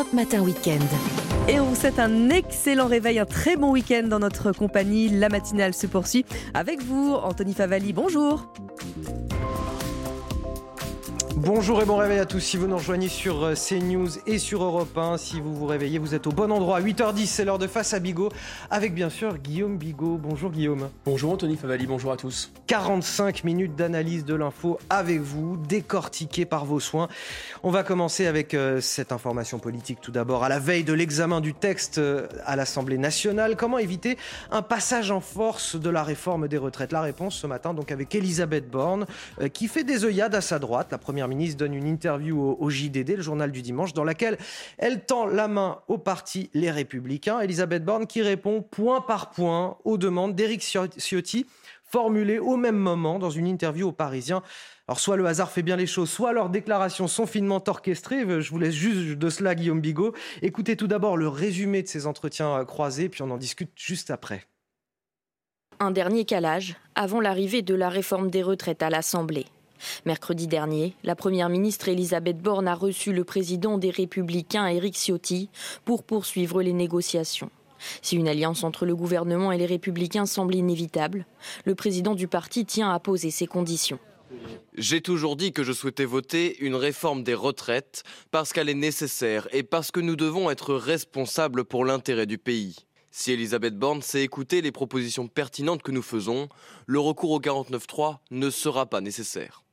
Europe Matin Weekend. Et on vous souhaite un excellent réveil, un très bon week-end dans notre compagnie. La matinale se poursuit avec vous, Anthony Favali. Bonjour. Bonjour et bon réveil à tous. Si vous nous rejoignez sur euh, CNews et sur Europe 1, si vous vous réveillez, vous êtes au bon endroit. 8h10, c'est l'heure de Face à Bigot, avec bien sûr Guillaume Bigot. Bonjour Guillaume. Bonjour Anthony Favali, bonjour à tous. 45 minutes d'analyse de l'info avec vous, décortiquée par vos soins. On va commencer avec euh, cette information politique tout d'abord. À la veille de l'examen du texte euh, à l'Assemblée nationale, comment éviter un passage en force de la réforme des retraites? La réponse ce matin, donc avec Elisabeth Borne, qui fait des œillades à sa droite, la première ministre donne une interview au, JDD, le journal du dimanche, dans laquelle elle tend la main au parti Les Républicains. Elisabeth Borne qui répond point par point aux demandes d'Éric Ciotti formulées au même moment dans une interview aux Parisiens. Alors soit le hasard fait bien les choses, soit leurs déclarations sont finement orchestrées. Je vous laisse juste de cela, Guillaume Bigot. Écoutez tout d'abord le résumé de ces entretiens euh, croisés, puis on en discute juste après. Un dernier calage avant l'arrivée de la réforme des retraites à l'Assemblée. Mercredi dernier, la Première ministre Elisabeth Borne a reçu le président des Républicains Éric Ciotti pour poursuivre les négociations. Si une alliance entre le gouvernement et les Républicains semble inévitable, le président du parti tient à poser ses conditions. J'ai toujours dit que je souhaitais voter une réforme des retraites parce qu'elle est nécessaire et parce que nous devons être responsables pour l'intérêt du pays. Si Elisabeth Borne sait écouter les propositions pertinentes que nous faisons, le recours au 49.3 ne sera pas nécessaire.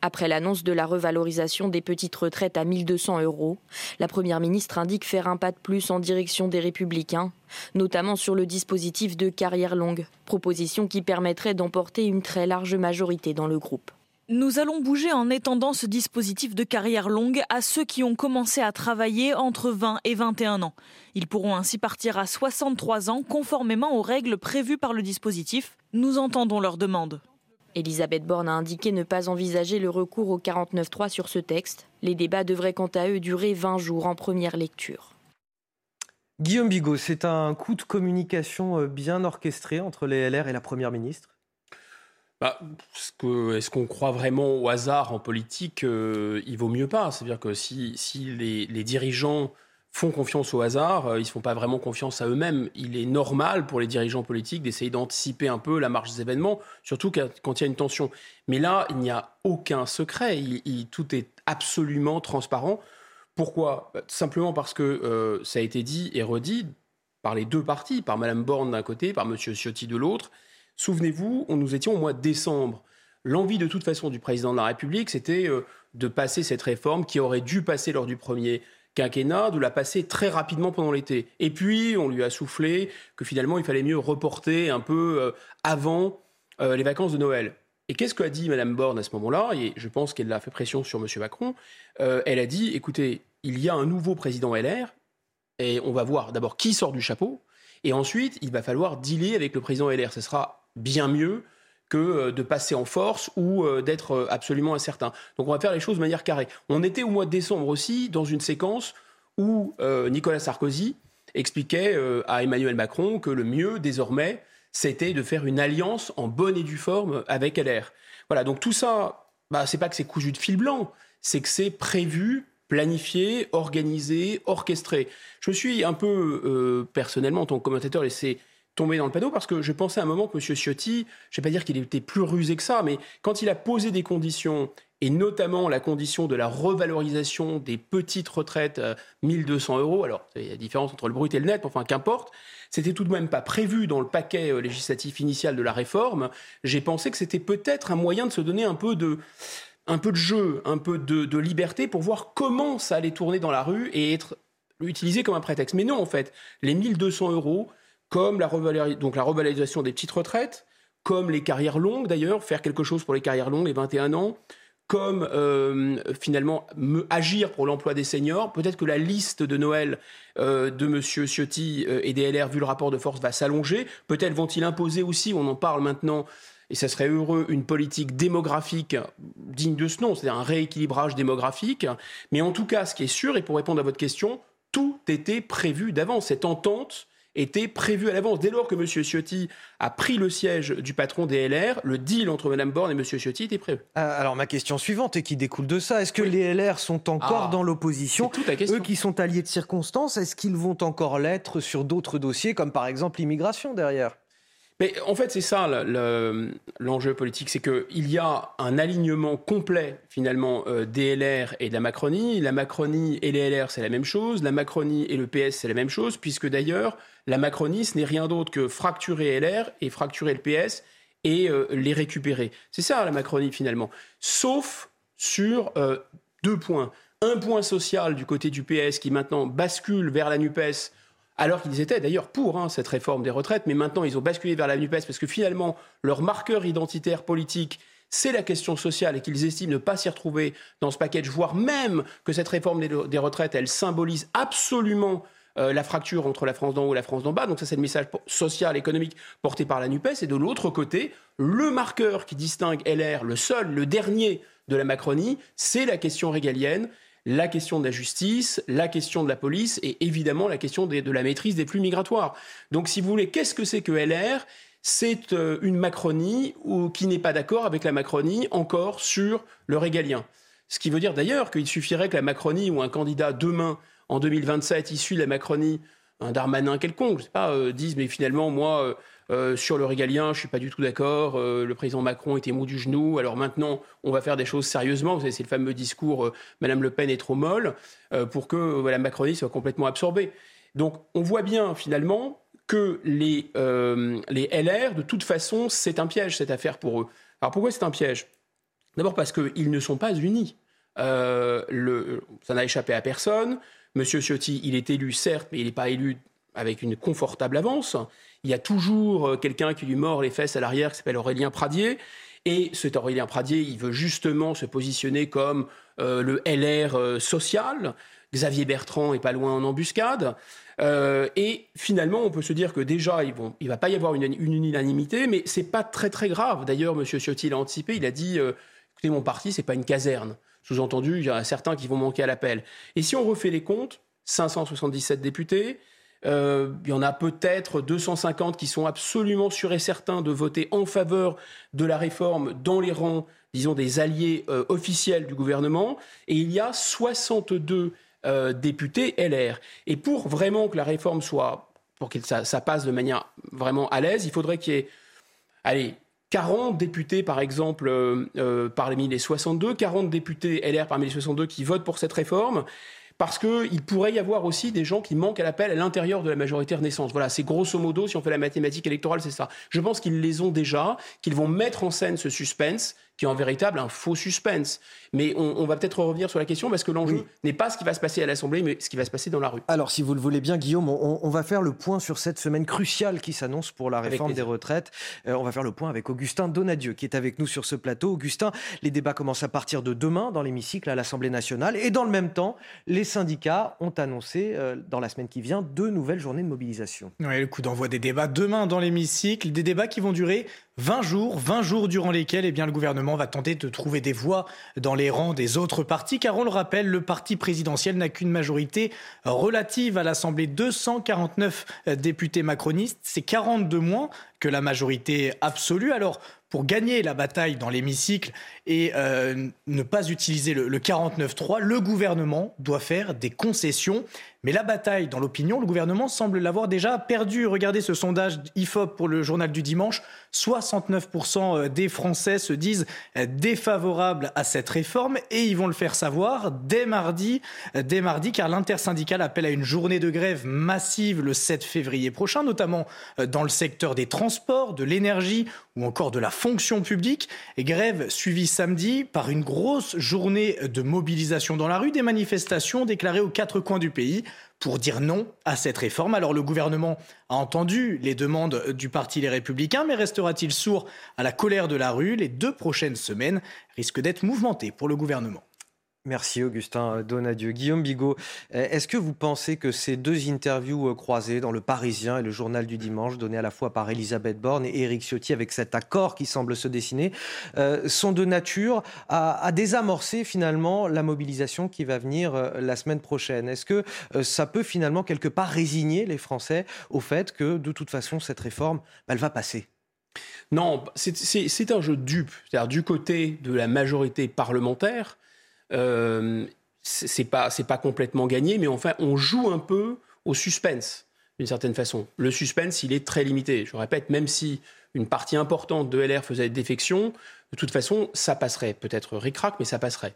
Après l'annonce de la revalorisation des petites retraites à 1200 euros, la Première ministre indique faire un pas de plus en direction des républicains, notamment sur le dispositif de carrière longue, proposition qui permettrait d'emporter une très large majorité dans le groupe. Nous allons bouger en étendant ce dispositif de carrière longue à ceux qui ont commencé à travailler entre 20 et 21 ans. Ils pourront ainsi partir à 63 ans conformément aux règles prévues par le dispositif. Nous entendons leurs demandes. Elisabeth Borne a indiqué ne pas envisager le recours au 49.3 sur ce texte. Les débats devraient quant à eux durer 20 jours en première lecture. Guillaume Bigot, c'est un coup de communication euh, bien orchestré entre les LR et la Première ministre? Bah, Est-ce qu'on croit vraiment au hasard en politique euh, Il vaut mieux pas. C'est-à-dire que si, les, dirigeants font confiance au hasard, euh, ils ne font pas vraiment confiance à eux-mêmes. Il est normal pour les dirigeants politiques d'essayer d'anticiper un peu la marche des événements, surtout quand il y a une tension. Mais là, il n'y a aucun secret, tout est absolument transparent. Pourquoi? Bah, Simplement parce que euh, ça a été dit et redit par les deux partis, par Mme Borne d'un côté, par M. Ciotti de l'autre. Souvenez-vous, nous étions au mois de décembre. L'envie de toute façon du président de la République, c'était euh, de passer cette réforme qui aurait dû passer lors du premier quinquennat de la passer très rapidement pendant l'été. Et puis, on lui a soufflé que finalement, il fallait mieux reporter un peu euh, avant euh, les vacances de Noël. Et qu'est-ce qu'a dit Mme Borne à ce moment-là? Et je pense qu'elle a fait pression sur M. Macron. Euh, elle a dit, écoutez, il y a un nouveau président LR, et on va voir d'abord qui sort du chapeau, et ensuite, il va falloir dealer avec le président LR. Ce sera bien mieux que euh, de passer en force ou euh, d'être euh, absolument incertain. Donc on va faire les choses de manière carrée. On était au mois de décembre aussi dans une séquence où Nicolas Sarkozy expliquait à Emmanuel Macron que le mieux désormais, c'était de faire une alliance en bonne et due forme avec LR. Voilà, donc tout ça, bah, c'est pas que c'est cousu de fil blanc, c'est que c'est prévu, planifié, organisé, orchestré. Je me suis un peu, personnellement, en tant que commentateur, laissé tombé dans le panneau parce que je pensais à un moment que M. Ciotti, je ne vais pas dire qu'il était plus rusé que ça, mais quand il a posé des conditions, et notamment la condition de la revalorisation des petites retraites, 1200 euh, euros, alors il y a la différence entre le brut et le net, enfin qu'importe, c'était tout de même pas prévu dans le paquet euh, législatif initial de la réforme, j'ai pensé que c'était peut-être un moyen de se donner un peu de un peu de jeu, un peu de liberté pour voir comment ça allait tourner dans la rue et être utilisé comme un prétexte. Mais non, en fait, les 1200 euros, comme la, revalorisation des petites retraites, comme les carrières longues d'ailleurs, faire quelque chose pour les carrières longues, les 21 ans, comme euh, finalement agir pour l'emploi des seniors. Peut-être que la liste de Noël euh, de M. Ciotti euh, et des LR, vu le rapport de force, va s'allonger. Peut-être vont-ils imposer aussi, on en parle maintenant, et ça serait heureux, une politique démographique digne de ce nom, c'est-à-dire un rééquilibrage démographique. Mais en tout cas, ce qui est sûr, et pour répondre à votre question, tout était prévu d'avance. Cette entente était prévu à l'avance. Dès lors que M. Ciotti a pris le siège du patron des LR, le deal entre Mme Borne et M. Ciotti était prévu. Euh, alors ma question suivante et qui découle de ça, est-ce que les LR sont encore Ah, dans l'opposition? Eux qui sont alliés de circonstance, est-ce qu'ils vont encore l'être sur d'autres dossiers comme par exemple l'immigration derrière? Mais en fait, c'est ça le- le- l'enjeu politique, c'est qu'il y a un alignement complet finalement euh, des LR et de la Macronie. La Macronie et les LR, c'est la même chose. La Macronie et le PS, c'est la même chose, puisque d'ailleurs, la Macronie, ce n'est rien d'autre que fracturer LR et fracturer le PS et euh, les récupérer. C'est ça la Macronie finalement. Sauf sur euh, deux points. Un point social du côté du PS qui maintenant bascule vers la NUPES alors qu'ils étaient d'ailleurs pour hein, cette réforme des retraites, mais maintenant ils ont basculé vers la NUPES parce que finalement leur marqueur identitaire politique, c'est la question sociale et qu'ils estiment ne pas s'y retrouver dans ce package, voire même que cette réforme des, retraites, elle symbolise absolument euh, la fracture entre la France d'en haut et la France d'en bas. Donc ça, c'est le message social, économique porté par la NUPES. Et de l'autre côté, le marqueur qui distingue LR, le seul, le dernier de la Macronie, c'est la question régalienne la question de la justice, la question de la police et évidemment la question de la maîtrise des flux migratoires. Donc si vous voulez, qu'est-ce que c'est que LR C'est euh, une Macronie ou, qui n'est pas d'accord avec la Macronie encore sur le régalien. Ce qui veut dire d'ailleurs qu'il suffirait que la Macronie ou un candidat demain, en 2027, issu de la Macronie, un Darmanin quelconque, je pas, euh, dise mais finalement moi euh, euh, sur le régalien je suis pas du tout d'accord. euh, le président Macron était mou du genou. Alors maintenant on va faire des choses sérieusement. Vous savez c'est le fameux discours euh, Madame Le Pen est trop molle euh, pour que la Macronie soit complètement absorbée. Donc on voit bien finalement que les, les LR, de toute façon, c'est un piège cette affaire pour eux. Alors pourquoi c'est un piège? D'abord parce qu'ils ne sont pas unis. Ça n'a échappé à personne. Monsieur Ciotti, il est élu, certes, mais il n'est pas élu avec une confortable avance. Il y a toujours euh, quelqu'un qui lui mord les fesses à l'arrière, qui s'appelle Aurélien Pradier. Et cet Aurélien Pradier, il veut justement se positionner comme euh, le LR euh, social. Xavier Bertrand est pas loin en embuscade. Et finalement, on peut se dire que déjà, il va pas y avoir une, unanimité, mais c'est pas très très grave. D'ailleurs, Monsieur Ciotti l'a anticipé. Il a dit écoutez, mon parti, c'est pas une caserne. Sous-entendu, il y en a certains qui vont manquer à l'appel. Et si on refait les comptes, 577 députés, euh, il y en a peut-être 250 qui sont absolument sûrs et certains de voter en faveur de la réforme dans les rangs, disons, des alliés euh, officiels du gouvernement. Et il y a 62 euh, députés LR. Et pour vraiment que la réforme soit, pour que ça, passe de manière vraiment à l'aise, il faudrait qu'il y ait, allez, 40 députés, par exemple, parmi les 62, 40 députés LR parmi les 62 qui votent pour cette réforme, parce qu'il pourrait y avoir aussi des gens qui manquent à l'appel à l'intérieur de la majorité Renaissance. Voilà, c'est grosso modo, si on fait la mathématique électorale, c'est ça. Je pense qu'ils les ont déjà, qu'ils vont mettre en scène ce suspense, qui est en véritable un faux suspense. Mais on, on va peut-être revenir sur la question, parce que l'enjeu Oui. n'est pas ce qui va se passer à l'Assemblée, mais ce qui va se passer dans la rue. Alors, si vous le voulez bien, Guillaume, on, on va faire le point sur cette semaine cruciale qui s'annonce pour la réforme des retraites. Euh, on va faire le point avec Augustin Donadieu, qui est avec nous sur ce plateau. Augustin, les débats commencent à partir de demain dans l'hémicycle à l'Assemblée nationale. Et dans le même temps, les syndicats ont annoncé, euh, dans la semaine qui vient, deux nouvelles journées de mobilisation. Ouais, le coup d'envoi des débats demain dans l'hémicycle, des débats qui vont durer 20 jours, 20 jours durant lesquels eh le gouvernement va tenter de trouver des voix dans les rangs des autres partis, car on le rappelle, le parti présidentiel n'a qu'une majorité relative à l'Assemblée, 249 députés macronistes, c'est 42 moins que la majorité absolue. Alors, pour gagner la bataille dans l'hémicycle et euh, ne pas utiliser le, le 49-3, le gouvernement doit faire des concessions. Mais la bataille dans l'opinion, le gouvernement semble l'avoir déjà perdue. Regardez ce sondage IFOP pour le journal du dimanche. 69% des Français se disent défavorables à cette réforme et ils vont le faire savoir dès mardi, dès mardi car l'intersyndicale appelle à une journée de grève massive le 7 février prochain, notamment dans le secteur des transports, de l'énergie ou encore de la fonction publique. Grève suivie samedi par une grosse journée de mobilisation dans la rue, des manifestations déclarées aux quatre coins du pays pour dire non à cette réforme. Alors le gouvernement a entendu les demandes du Parti Les Républicains, mais restera-t-il sourd à la colère de la rue? Les deux prochaines semaines risquent d'être mouvementées pour le gouvernement. Merci Augustin Donadieu. Guillaume Bigot, est-ce que vous pensez que ces deux interviews croisées dans le Parisien et le journal du dimanche, données à la fois par Elisabeth Borne et Éric Ciotti avec cet accord qui semble se dessiner, euh, sont de nature à, désamorcer finalement la mobilisation qui va venir euh, la semaine prochaine? Est-ce que euh, ça peut finalement quelque part résigner les Français au fait que de toute façon cette réforme, elle va passer? Non, c'est un jeu dupe. C'est-à-dire du côté de la majorité parlementaire, euh, c'est pas c'est pas complètement gagné, mais enfin on joue un peu au suspense d'une certaine façon. Le suspense, il est très limité. Je répète, même si une partie importante de LR faisait défection, de toute façon, ça passerait. Peut-être ric-rac, mais ça passerait.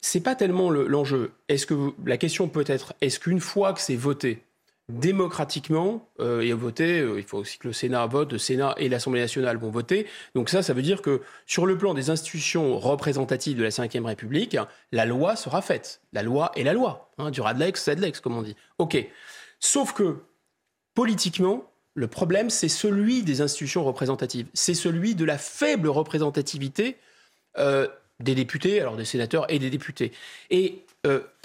C'est pas tellement l'enjeu. est-ce que la question peut être est-ce qu'une fois que c'est voté, démocratiquement euh. Euh, il faut aussi que le Sénat vote, le Sénat et l'Assemblée nationale vont voter. Donc ça, ça veut dire que sur le plan des institutions représentatives de la Ve République, la loi sera faite. La loi est la loi. Hein, du radlex, sedlex, comme on dit. OK. Sauf que, politiquement, le problème, c'est celui des institutions représentatives. C'est celui de la faible représentativité euh, des députés, alors des sénateurs et des députés. Et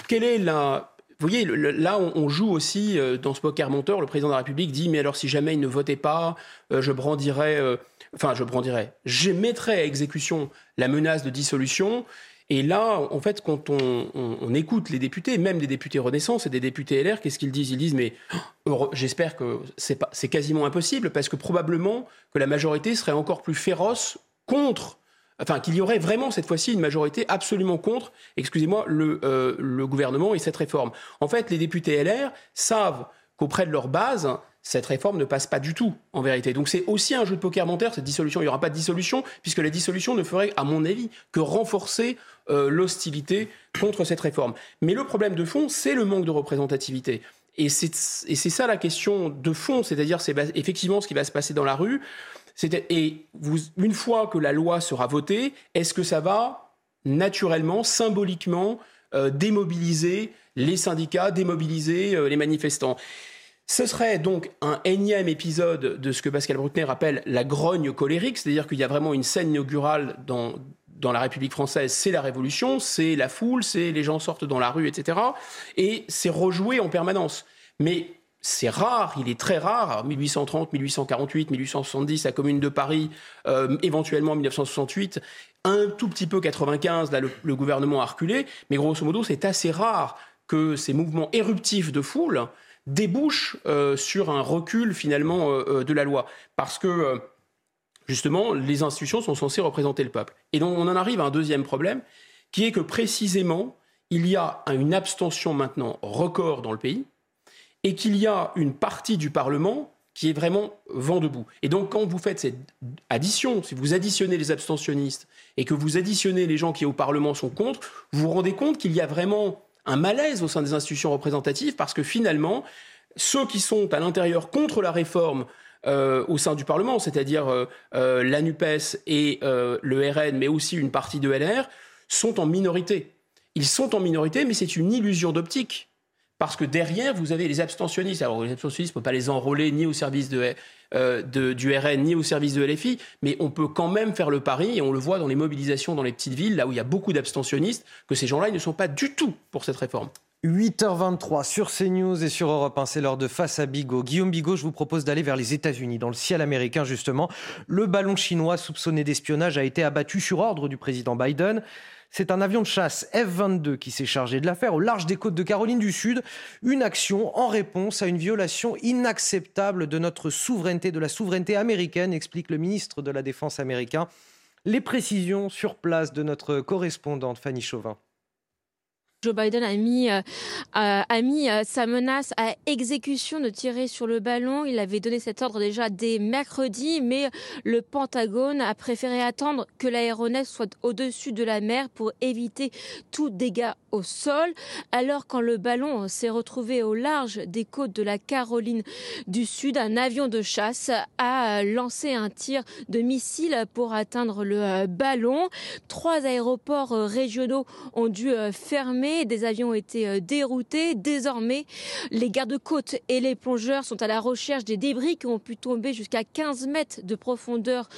quelle est la vous voyez, là, on, joue aussi euh, dans ce poker monteur. Le président de la République dit Mais alors, si jamais il ne votait pas, euh, je brandirais. Euh, enfin, je brandirais. Je mettrais à exécution la menace de dissolution. Et là, en fait, quand on, écoute les députés, même des députés Renaissance et des députés LR, qu'est-ce qu'ils disent? Ils disent Mais j'espère que c'est quasiment impossible, parce que probablement que la majorité serait encore plus féroce contre enfin qu'il y aurait vraiment cette fois-ci une majorité absolument contre, excusez-moi, le, euh, le gouvernement et cette réforme. En fait, les députés LR savent qu'auprès de leur base, cette réforme ne passe pas du tout, en vérité. Donc c'est aussi un jeu de poker menteur, cette dissolution. Il n'y aura pas de dissolution, puisque la dissolution ne ferait, à mon avis, que renforcer euh, l'hostilité contre cette réforme. Mais le problème de fond, c'est le manque de représentativité. Et c'est ça la question de fond, c'est-à-dire c'est effectivement ce qui va se passer dans la rue. Et une fois que la loi sera votée, est-ce que ça va naturellement, symboliquement, euh, démobiliser les syndicats, démobiliser euh, les manifestants? Ce serait donc un énième épisode de ce que Pascal Bruckner appelle la grogne colérique, c'est-à-dire qu'il y a vraiment une scène inaugurale dans, dans la République française, c'est la révolution, c'est la foule, c'est les gens sortent dans la rue, etc. Et c'est rejoué en permanence. Mais c'est rare, il est très rare, 1830, 1848, 1870, la Commune de Paris, euh, éventuellement 1968, un tout petit peu 95, là le, gouvernement a reculé, mais grosso modo c'est assez rare que ces mouvements éruptifs de foule débouchent euh, sur un recul finalement euh, de la loi, parce que justement les institutions sont censées représenter le peuple. Et donc on en arrive à un deuxième problème, qui est que précisément il y a une abstention maintenant record dans le pays, et qu'il y a une partie du Parlement qui est vraiment vent debout. Et donc, quand vous faites cette addition, si vous additionnez les abstentionnistes et que vous additionnez les gens qui au Parlement sont contre, vous vous rendez compte qu'il y a vraiment un malaise au sein des institutions représentatives parce que finalement, ceux qui sont à l'intérieur contre la réforme euh, au sein du Parlement, c'est-à-dire euh, euh, la NUPES et le RN, mais aussi une partie de LR, sont en minorité. Ils sont en minorité, mais c'est une illusion d'optique. Parce que derrière, vous avez les abstentionnistes. Alors, les abstentionnistes, on ne peut pas les enrôler ni au service euh, de, du RN, ni au service de LFI, mais on peut quand même faire le pari, et on le voit dans les mobilisations dans les petites villes, là où il y a beaucoup d'abstentionnistes, que ces gens-là, ils ne sont pas du tout pour cette réforme. 8h23 sur CNews et sur Europe 1, c'est l'heure de Face à Bigot. Guillaume Bigot, je vous propose d'aller vers les États-Unis, dans le ciel américain justement. Le ballon chinois soupçonné d'espionnage a été abattu sur ordre du président Biden. C'est un avion de chasse F-22 qui s'est chargé de l'affaire au large des côtes de Caroline du Sud. Une action en réponse à une violation inacceptable de notre souveraineté, de la souveraineté américaine, explique le ministre de la Défense américain. Les précisions sur place de notre correspondante Fanny Chauvin. Joe Biden a mis, euh, a mis euh, sa menace à exécution de tirer sur le ballon. Il avait donné cet ordre déjà dès mercredi, mais le Pentagone a préféré attendre que l'aéronef soit au-dessus de la mer pour éviter tout dégât au sol. Alors quand le ballon s'est retrouvé au large des côtes de la Caroline du Sud, un avion de chasse a lancé un tir de missile pour atteindre le euh, ballon. Trois aéroports régionaux ont dû fermer des avions ont été déroutés. Désormais, les gardes-côtes et les plongeurs sont à la recherche des débris qui ont pu tomber jusqu'à 15 mètres de profondeur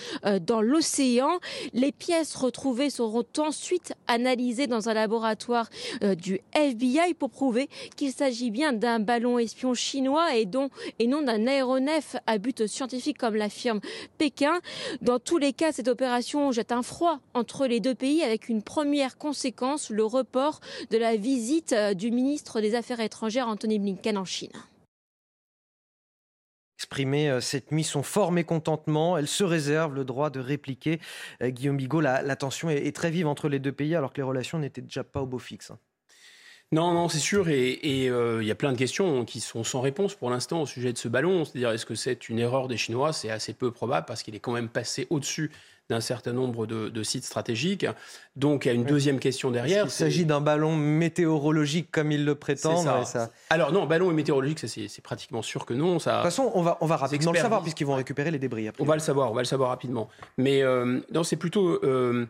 dans l'océan. Les pièces retrouvées seront ensuite analysées dans un laboratoire du FBI pour prouver qu'il s'agit bien d'un ballon espion chinois et, et non d'un aéronef à but scientifique comme l'affirme Pékin. Dans tous les cas, cette opération jette un froid entre les deux pays avec une première conséquence, le report de la visite euh, du ministre des Affaires étrangères Anthony Blinken en Chine exprimer euh, cette nuit son fort mécontentement. Elle se réserve le droit de répliquer. Euh, Guillaume Bigot, la, tension est, très vive entre les deux pays alors que les relations n'étaient déjà pas au beau fixe. Non, non, c'est sûr. Et il y a plein de questions qui sont sans réponse pour l'instant au sujet de ce ballon. C'est-à-dire, est-ce que c'est une erreur des Chinois? C'est assez peu probable parce qu'il est quand même passé au-dessus d'un certain nombre de, sites stratégiques. Donc il y a une deuxième question derrière. Il s'agit d'un ballon météorologique comme il le prétend. Ça. Alors non, ballon météorologique, c'est pratiquement sûr que non. Ça, de toute façon, on va, on va rapidement le savoir puisqu'ils vont récupérer les débris. Après. On va le savoir, on va le savoir rapidement. Mais euh, non, c'est plutôt euh,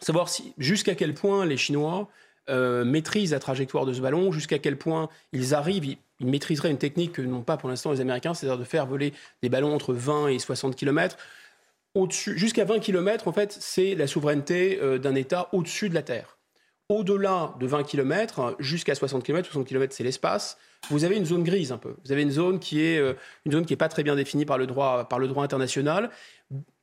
savoir si, jusqu'à quel point les Chinois euh, maîtrisent la trajectoire de ce ballon, jusqu'à quel point ils arrivent, ils, ils maîtriseraient une technique que n'ont pas pour l'instant les Américains, c'est-à-dire de faire voler des ballons entre 20 et 60 km au-dessus, jusqu'à 20 km, en fait, c'est la souveraineté euh, d'un État au-dessus de la Terre. Au-delà de 20 km, jusqu'à 60 km, 60 km, c'est l'espace. Vous avez une zone grise un peu. Vous avez une zone qui est euh, une zone qui est pas très bien définie par le droit, par le droit international.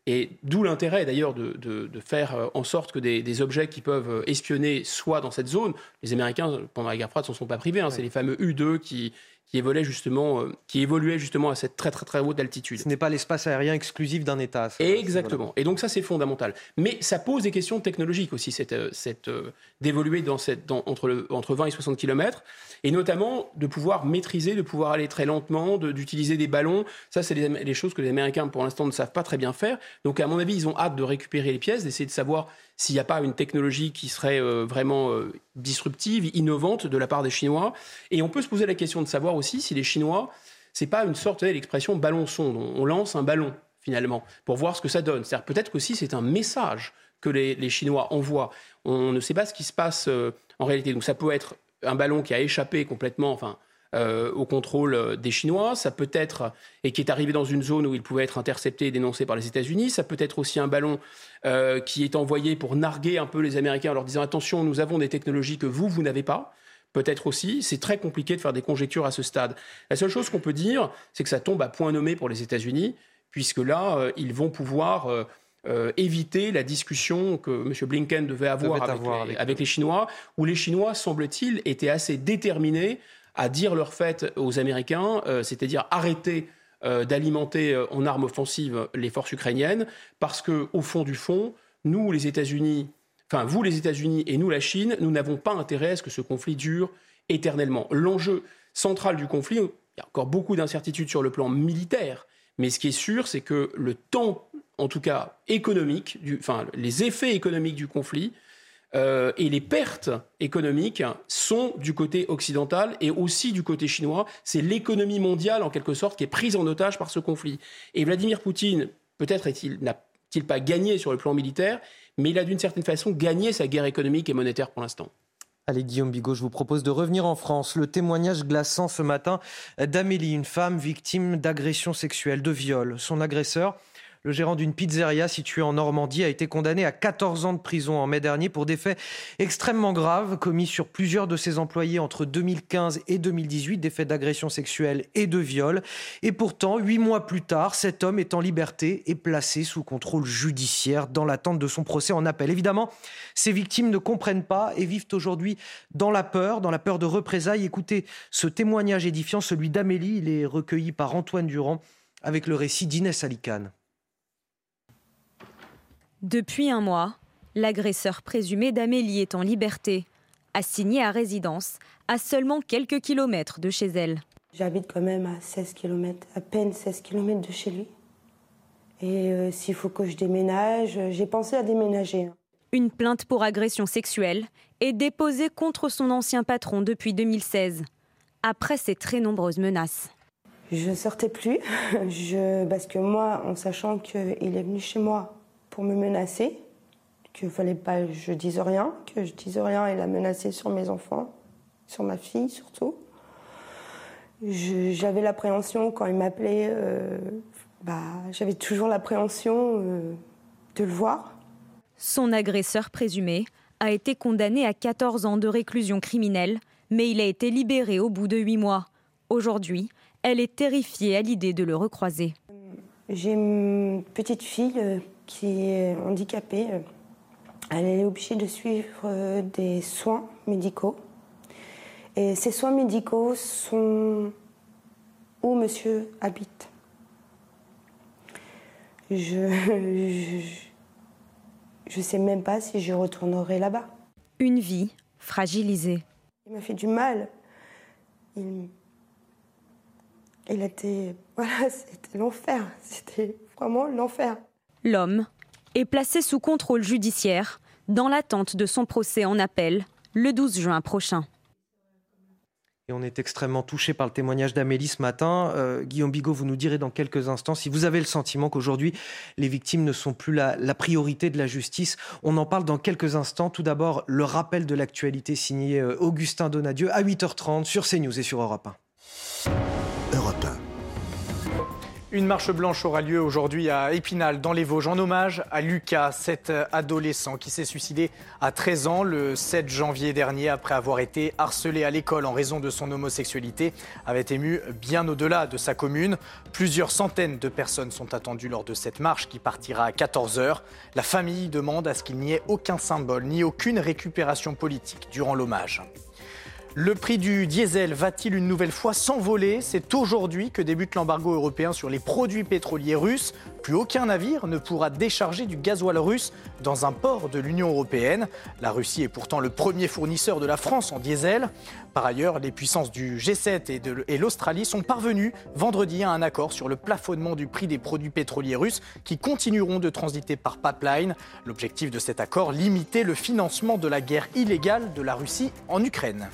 Et d'où l'intérêt d'ailleurs de, faire euh, en sorte que des, objets qui peuvent espionner soient dans cette zone. Les Américains, pendant la guerre froide, ne sont pas privés. Hein. C'est les fameux U-2 qui, qui évoluait justement, euh, qui évoluait justement à cette très très très haute altitude. Ce n'est pas l'espace aérien exclusif d'un État. Exactement. Et donc ça c'est fondamental. Mais ça pose des questions technologiques aussi, cette, euh, cette euh, d'évoluer dans cette, dans, entre, le, entre 20 et 60 km, et notamment de pouvoir maîtriser, de pouvoir aller très lentement, d'utiliser des ballons. Ça c'est les, choses que les Américains pour l'instant ne savent pas très bien faire. Donc à mon avis ils ont hâte de récupérer les pièces, d'essayer de savoir s'il n'y a pas une technologie qui serait vraiment disruptive, innovante de la part des Chinois. Et on peut se poser la question de savoir aussi si les Chinois, c'est pas une sorte, l'expression ballon sonde. On lance un ballon finalement pour voir ce que ça donne. C'est-à-dire peut-être qu'aussi c'est un message que les, Chinois envoient. On ne sait pas ce qui se passe euh, en réalité. Donc ça peut être un ballon qui a échappé complètement, enfin euh, au contrôle euh, des Chinois. Ça peut être, et qui est arrivé dans une zone où il pouvait être intercepté et dénoncé par les États-Unis. Ça peut être aussi un ballon euh, qui est envoyé pour narguer un peu les Américains en leur disant attention, nous avons des technologies que vous, vous n'avez pas. Peut-être aussi, c'est très compliqué de faire des conjectures à ce stade. La seule chose qu'on peut dire, c'est que ça tombe à point nommé pour les États-Unis, puisque là, ils vont pouvoir éviter la discussion que M. Blinken devait avoir, avec, les, Chinois, où les Chinois, semble-t-il, étaient assez déterminés à dire leur fait aux Américains, euh, c'est-à-dire arrêter euh, d'alimenter euh, en armes offensives les forces ukrainiennes, parce que au fond du fond, nous, les États-Unis, enfin vous, les États-Unis et nous, la Chine, nous n'avons pas intérêt à ce que ce conflit dure éternellement. L'enjeu central du conflit, il y a encore beaucoup d'incertitudes sur le plan militaire, mais ce qui est sûr, c'est que le temps, en tout cas économique, enfin les effets économiques du conflit, euh, et les pertes économiques sont du côté occidental et aussi du côté chinois. C'est l'économie mondiale, en quelque sorte, qui est prise en otage par ce conflit. Et Vladimir Poutine, peut-être n'a-t-il pas gagné sur le plan militaire, mais il a d'une certaine façon gagné sa guerre économique et monétaire pour l'instant. Allez Guillaume Bigot, je vous propose de revenir en France. Le témoignage glaçant ce matin d'Amélie, une femme victime d'agression sexuelle, de viol. Son agresseur le gérant d'une pizzeria située en Normandie a été condamné à 14 ans de prison en mai dernier pour des faits extrêmement graves commis sur plusieurs de ses employés entre 2015 et 2018, des faits d'agression sexuelle et de viol. Et pourtant, huit mois plus tard, cet homme est en liberté et placé sous contrôle judiciaire dans l'attente de son procès en appel. Évidemment, ces victimes ne comprennent pas et vivent aujourd'hui dans la peur, dans la peur de représailles. Écoutez ce témoignage édifiant, celui d'Amélie. Il est recueilli par Antoine Durand avec le récit d'Inès Alicane. Depuis un mois, l'agresseur présumé d'Amélie est en liberté, assigné à résidence, à seulement quelques kilomètres de chez elle. J'habite quand même à 16 km, à peine 16 km de chez lui. Et euh, s'il faut que je déménage, j'ai pensé à déménager. Hein. Une plainte pour agression sexuelle est déposée contre son ancien patron depuis 2016, après ses très nombreuses menaces. Je ne sortais plus, je, parce que moi, en sachant qu'il est venu chez moi pour me menacer. qu'il ne fallait pas que je dise rien, que je dise rien et la menacer sur mes enfants, sur ma fille surtout. J'avais l'appréhension quand il m'appelait, euh, bah, j'avais toujours l'appréhension euh, de le voir. Son agresseur présumé a été condamné à 14 ans de réclusion criminelle, mais il a été libéré au bout de 8 mois. Aujourd'hui, elle est terrifiée à l'idée de le recroiser. J'ai une petite fille euh, qui est handicapée. Elle est obligée de suivre des soins médicaux. Et ces soins médicaux sont où monsieur habite? Je, je ne sais même pas si je retournerai là-bas. Une vie fragilisée. Il m'a fait du mal. Il, il était. Voilà, c'était l'enfer. C'était vraiment l'enfer. L'homme est placé sous contrôle judiciaire dans l'attente de son procès en appel le 12 juin prochain. Et on est extrêmement touché par le témoignage d'Amélie ce matin. Euh, Guillaume Bigot, vous nous direz dans quelques instants si vous avez le sentiment qu'aujourd'hui, les victimes ne sont plus la, la, priorité de la justice. On en parle dans quelques instants. Tout d'abord, le rappel de l'actualité signé euh, Augustin Donadieu à 8h30 sur CNews et sur Europe 1. Europe 1. Une marche blanche aura lieu aujourd'hui à Épinal, dans les Vosges, en hommage à Lucas, cet adolescent qui s'est suicidé à 13 ans le 7 janvier dernier après avoir été harcelé à l'école en raison de son homosexualité, avait ému bien au-delà de sa commune. Plusieurs centaines de personnes sont attendues lors de cette marche qui partira à 14h. La famille demande à ce qu'il n'y ait aucun symbole ni aucune récupération politique durant l'hommage. Le prix du diesel va-t-il une nouvelle fois s'envoler? C'est aujourd'hui que débute l'embargo européen sur les produits pétroliers russes. Plus aucun navire ne pourra décharger du gasoil russe dans un port de l'Union européenne. La Russie est pourtant le premier fournisseur de la France en diesel. Par ailleurs, les puissances du G7 et, l'Australie sont parvenues vendredi à un accord sur le plafonnement du prix des produits pétroliers russes qui continueront de transiter par pipeline. L'objectif de cet accord, limiter le financement de la guerre illégale de la Russie en Ukraine.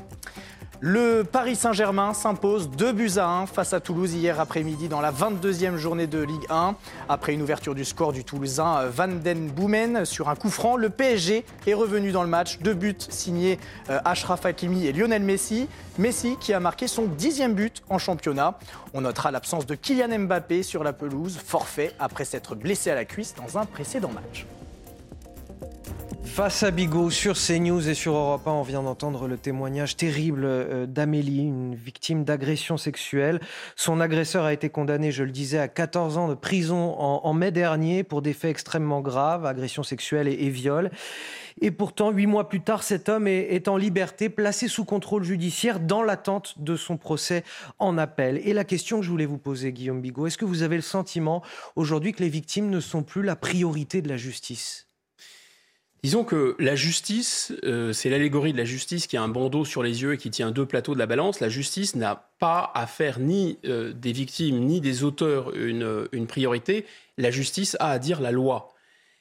Le Paris Saint-Germain s'impose 2 buts à 1 face à Toulouse hier après-midi dans la 22e journée de Ligue 1. Après une ouverture du score du Toulousain Van Den Boomen sur un coup franc, le PSG est revenu dans le match. Deux buts signés euh, Ashraf Hakimi et Lionel Messi. Messi qui a marqué son dixième but en championnat. On notera l'absence de Kylian Mbappé sur la pelouse, forfait après s'être blessé à la cuisse dans un précédent match. Face à Bigot sur CNews et sur Europe 1, on vient d'entendre le témoignage terrible euh, d'Amélie, une victime d'agression sexuelle. Son agresseur a été condamné, je le disais, à 14 ans de prison en, mai dernier pour des faits extrêmement graves, agression sexuelle et, viol. Et pourtant, huit mois plus tard, cet homme est, est, en liberté, placé sous contrôle judiciaire dans l'attente de son procès en appel. Et la question que je voulais vous poser, Guillaume Bigot, est-ce que vous avez le sentiment aujourd'hui que les victimes ne sont plus la priorité de la justice? Disons que la justice, euh, c'est l'allégorie de la justice qui a un bandeau sur les yeux et qui tient deux plateaux de la balance. La justice n'a pas à faire ni euh, des victimes ni des auteurs une, une, priorité. La justice a à dire la loi.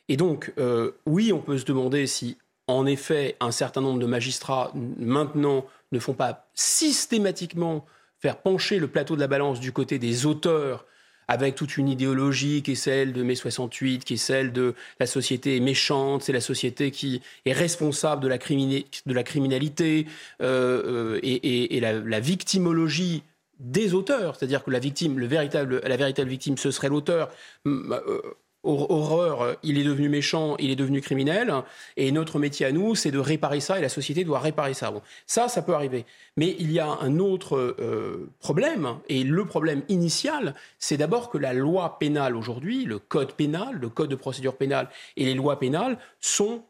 Et donc, euh, oui, on peut se demander si, en effet, un certain nombre de magistrats maintenant ne font pas systématiquement faire pencher le plateau de la balance du côté des auteurs avec toute une idéologie qui est celle de mai 68, qui est celle de la société méchante, c'est la société qui est responsable de la, criminalité euh, euh, et, la, victimologie des auteurs, c'est-à-dire que la victime, le véritable, la véritable victime, ce serait l'auteur. Euh, horreur, il est devenu méchant, il est devenu criminel, et notre métier à nous, c'est de réparer ça, et la société doit réparer ça. Bon, ça, ça peut arriver. Mais il y a un autre euh, problème, et le problème initial, c'est d'abord que la loi pénale aujourd'hui, le code pénal, le code de procédure pénale et les lois pénales sont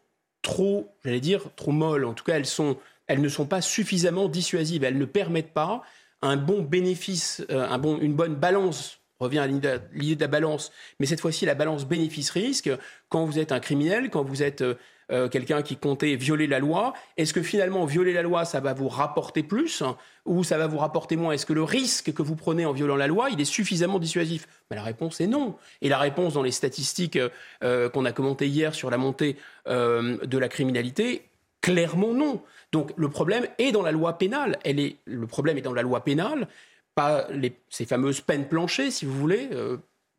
trop, j'allais dire, trop molles. En tout cas, elles, sont, elles ne sont pas suffisamment dissuasives. Elles ne permettent pas un bon bénéfice, euh, un bon, une bonne balance revient à l'idée de la balance, mais cette fois-ci la balance bénéfice-risque. Quand vous êtes un criminel, quand vous êtes euh, quelqu'un qui comptait violer la loi, est-ce que finalement violer la loi, ça va vous rapporter plus ou ça va vous rapporter moins? Est-ce que le risque que vous prenez en violant la loi, il est suffisamment dissuasif? Ben, La réponse est non. Et la réponse dans les statistiques euh, qu'on a commentées hier sur la montée euh, de la criminalité, clairement non. Donc le problème est dans la loi pénale. Elle est, le problème est dans la loi pénale pas ces fameuses peines planchées, si vous voulez, euh,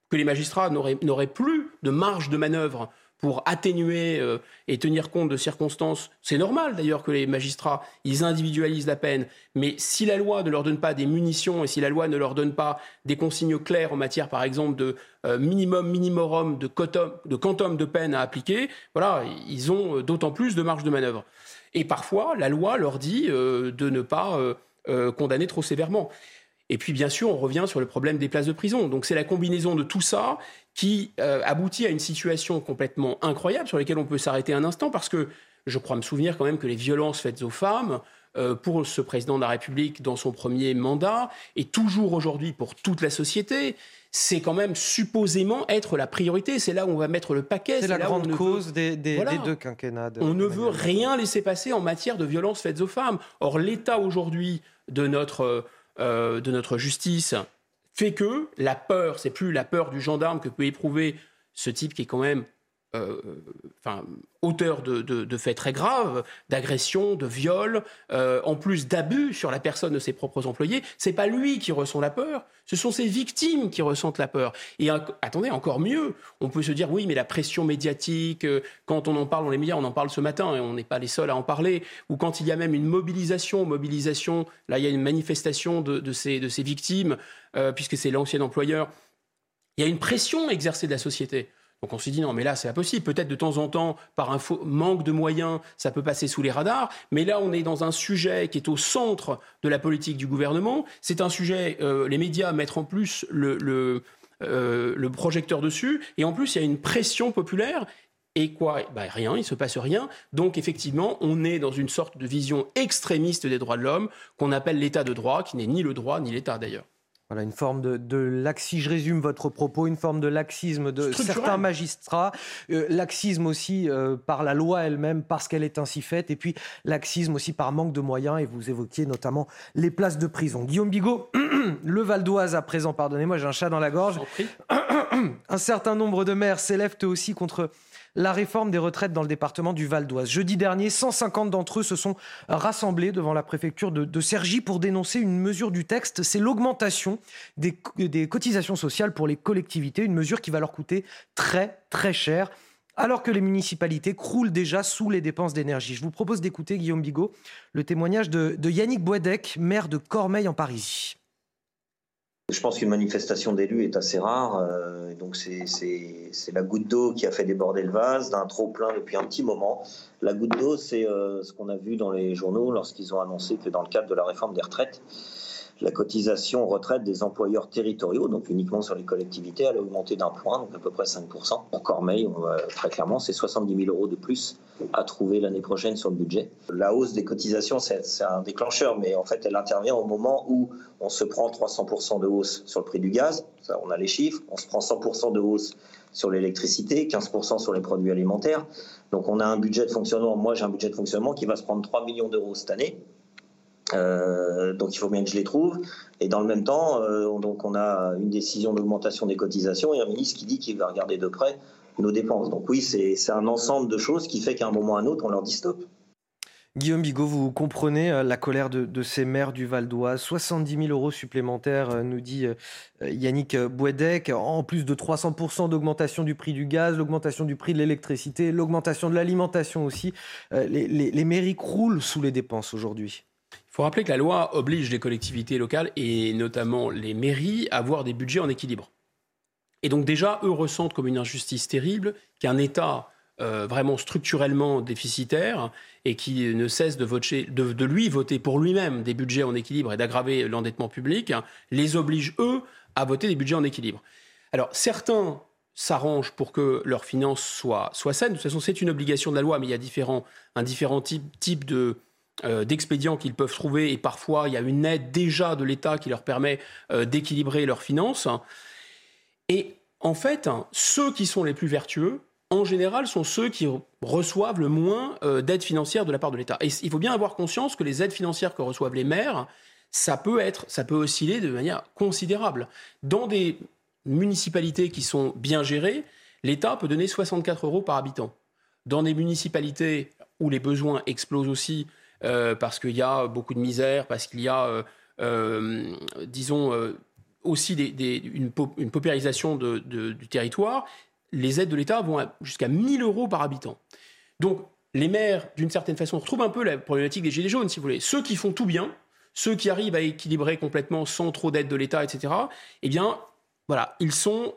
que les magistrats n'auraient plus de marge de manœuvre pour atténuer euh, et tenir compte de circonstances. C'est normal d'ailleurs que les magistrats, ils individualisent la peine, mais si la loi ne leur donne pas des munitions et si la loi ne leur donne pas des consignes claires en matière, par exemple, de euh, minimum, minimum de quantum, de quantum de peine à appliquer, voilà, ils ont d'autant plus de marge de manœuvre. Et parfois, la loi leur dit de ne pas condamner trop sévèrement. Et puis, bien sûr, on revient sur le problème des places de prison. Donc, c'est la combinaison de tout ça qui euh, aboutit à une situation complètement incroyable sur laquelle on peut s'arrêter un instant parce que je crois me souvenir quand même que les violences faites aux femmes, euh, pour ce président de la République dans son premier mandat, et toujours aujourd'hui pour toute la société, c'est quand même supposément être la priorité. C'est là où on va mettre le paquet. C'est la grande cause des, deux quinquennats. on ne veut rien laisser passer en matière de violences faites aux femmes. Or, l'état aujourd'hui de notre euh, de notre justice fait que la peur, c'est plus la peur du gendarme que peut éprouver ce type qui est quand même enfin, auteur de, faits très graves, d'agression, de viol, euh, en plus d'abus sur la personne de ses propres employés, c'est pas lui qui ressent la peur, ce sont ses victimes qui ressentent la peur. Et attendez, encore mieux, on peut se dire oui, mais la pression médiatique, euh, quand on en parle dans les médias, on en parle ce matin et on n'est pas les seuls à en parler, ou quand il y a même une mobilisation, mobilisation, là il y a une manifestation de, ces, de ces victimes, puisque c'est l'ancien employeur, il y a une pression exercée de la société. Donc on s'est dit non, mais là c'est impossible. Peut-être de temps en temps, par un manque de moyens, ça peut passer sous les radars. Mais là, on est dans un sujet qui est au centre de la politique du gouvernement. C'est un sujet, euh, les médias mettent en plus le, euh, le, projecteur dessus. Et en plus, il y a une pression populaire. Et quoi? Bah, Rien, il ne se passe rien. Donc effectivement, on est dans une sorte de vision extrémiste des droits de l'homme qu'on appelle l'état de droit, qui n'est ni le droit ni l'état d'ailleurs. Voilà, une forme de, de laxisme, je résume votre propos, une forme de laxisme de certains magistrats, euh, laxisme aussi euh, par la loi elle-même, parce qu'elle est ainsi faite, et puis laxisme aussi par manque de moyens, et vous évoquiez notamment les places de prison. Guillaume Bigot, le Val d'Oise à présent, pardonnez-moi, j'ai un chat dans la gorge. un certain nombre de maires s'élèvent aussi contre la réforme des retraites dans le département du Val d'Oise. Jeudi dernier, 150 d'entre eux se sont rassemblés devant la préfecture de, de Cergy pour dénoncer une mesure du texte, c'est l'augmentation des, cotisations sociales pour les collectivités, une mesure qui va leur coûter très très cher alors que les municipalités croulent déjà sous les dépenses d'énergie. Je vous propose d'écouter, Guillaume Bigot, le témoignage de, Yannick Boisdec, maire de Cormeil en Parisie. Je pense qu'une manifestation d'élus est assez rare. Euh, donc c'est la goutte d'eau qui a fait déborder le vase d'un trop plein depuis un petit moment. La goutte d'eau, c'est euh, ce qu'on a vu dans les journaux lorsqu'ils ont annoncé que dans le cadre de la réforme des retraites, la cotisation retraite des employeurs territoriaux, donc uniquement sur les collectivités, elle a augmenté d'un point, donc à peu près 5%. En Cormeil, très clairement, c'est 70 000 euros de plus à trouver l'année prochaine sur le budget. La hausse des cotisations, c'est un déclencheur, mais en fait, elle intervient au moment où on se prend 300% de hausse sur le prix du gaz, on a les chiffres, on se prend 100% de hausse sur l'électricité, 15% sur les produits alimentaires. Donc on a un budget de fonctionnement, moi j'ai un budget de fonctionnement qui va se prendre 3 millions d'euros cette année. Euh, donc il faut bien que je les trouve. Et dans le même temps, euh, donc on a une décision d'augmentation des cotisations et un ministre qui dit qu'il va regarder de près nos dépenses. Donc oui, c'est un ensemble de choses qui fait qu'à un moment ou à un autre, on leur dit stop. Guillaume Bigot, vous comprenez euh, la colère de, ces maires du Val d'Oise. 70 000 euros supplémentaires, nous dit Yannick Bouedec, en plus de 300% d'augmentation du prix du gaz, l'augmentation du prix de l'électricité, l'augmentation de l'alimentation aussi. Les, les mairies croulent sous les dépenses aujourd'hui. Il faut rappeler que la loi oblige les collectivités locales et notamment les mairies à avoir des budgets en équilibre. Et donc déjà, eux ressentent comme une injustice terrible qu'un État euh, vraiment structurellement déficitaire et qui ne cesse de, voter, lui voter pour lui-même des budgets en équilibre et d'aggraver l'endettement public, les oblige, eux, à voter des budgets en équilibre. Alors certains s'arrangent pour que leurs finances soient, saines. De toute façon, c'est une obligation de la loi, mais il y a un différent type, de, d'expédients qu'ils peuvent trouver et parfois il y a une aide déjà de l'État qui leur permet euh, d'équilibrer leurs finances. Et en fait, ceux qui sont les plus vertueux, en général, sont ceux qui reçoivent le moins euh, d'aide financière de la part de l'État. Et il faut bien avoir conscience que les aides financières que reçoivent les maires, ça peut être, ça peut osciller de manière considérable. Dans des municipalités qui sont bien gérées, l'État peut donner 64 euros par habitant. Dans des municipalités où les besoins explosent aussi, euh, parce qu'il y a beaucoup de misère, parce qu'il y a, euh, euh, disons, aussi une, paupérisation du territoire. les aides de l'État vont jusqu'à 1000 euros par habitant. Donc, les maires, d'une certaine façon, retrouvent un peu la problématique des gilets jaunes, si vous voulez. Ceux qui font tout bien, ceux qui arrivent à équilibrer complètement sans trop d'aide de l'État, etc., eh bien, voilà, ils sont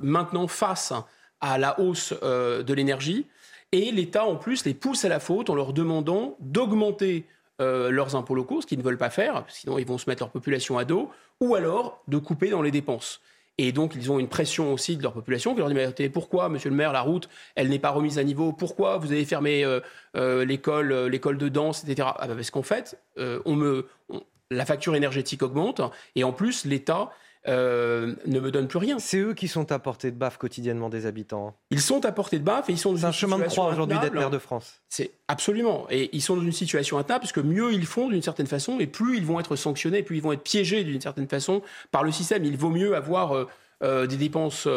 maintenant face à la hausse de l'énergie. Et l'État, en plus, les pousse à la faute en leur demandant d'augmenter euh, leurs impôts locaux, ce qu'ils ne veulent pas faire, sinon ils vont se mettre leur population à dos, ou alors de couper dans les dépenses. Et donc, ils ont une pression aussi de leur population qui leur dit Mais pourquoi, monsieur le maire, la route, elle n'est pas remise à niveau? Pourquoi vous avez fermé euh, euh, l'école, l'école de danse, etc. Ah bah, parce qu'en fait, on me, la facture énergétique augmente et en plus, l'État euh, ne me donne plus rien. C'est eux qui sont à portée de baffe quotidiennement des habitants. Ils sont à portée de baffe et ils sont dans C'est un chemin de croix aujourd'hui d'être maire de France. C'est absolument. Et ils sont dans une situation intenable parce que mieux ils font d'une certaine façon et plus ils vont être sanctionnés, plus ils vont être piégés d'une certaine façon par le système. Il vaut mieux avoir euh, euh, des dépenses.